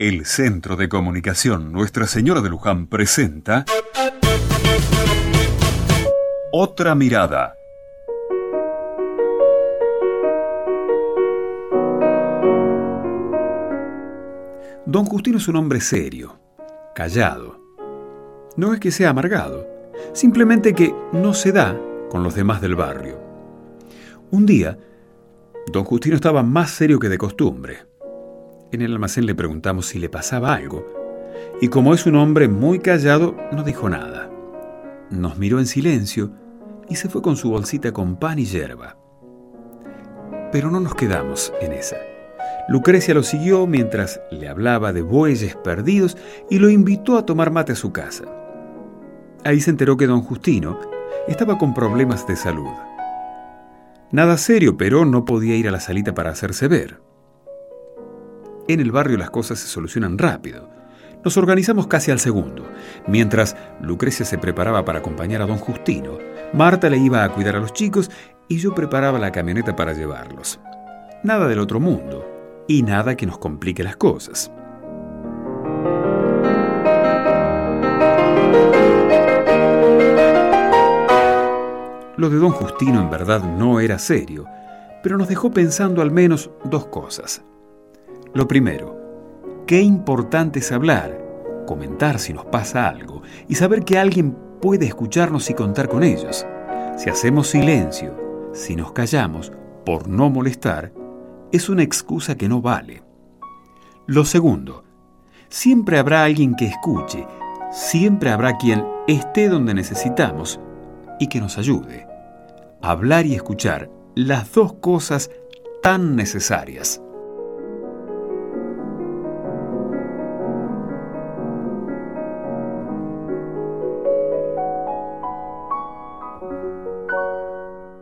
El Centro de Comunicación Nuestra Señora de Luján presenta Otra Mirada. Don Justino es un hombre serio, callado. No es que sea amargado, simplemente que no se da con los demás del barrio. Un día, don Justino estaba más serio que de costumbre. En el almacén le preguntamos si le pasaba algo, y como es un hombre muy callado, no dijo nada. Nos miró en silencio y se fue con su bolsita con pan y yerba. Pero no nos quedamos en esa. Lucrecia lo siguió mientras le hablaba de bueyes perdidos y lo invitó a tomar mate a su casa. Ahí se enteró que don Justino estaba con problemas de salud. Nada serio, pero no podía ir a la salita para hacerse ver. En el barrio las cosas se solucionan rápido. Nos organizamos casi al segundo. Mientras Lucrecia se preparaba para acompañar a don Justino, Marta le iba a cuidar a los chicos y yo preparaba la camioneta para llevarlos. Nada del otro mundo y nada que nos complique las cosas. Lo de don Justino en verdad no era serio, pero nos dejó pensando al menos dos cosas. Lo primero, qué importante es hablar, comentar si nos pasa algo y saber que alguien puede escucharnos y contar con ellos. Si hacemos silencio, si nos callamos, por no molestar, es una excusa que no vale. Lo segundo, siempre habrá alguien que escuche, siempre habrá quien esté donde necesitamos y que nos ayude hablar y escuchar, las dos cosas tan necesarias.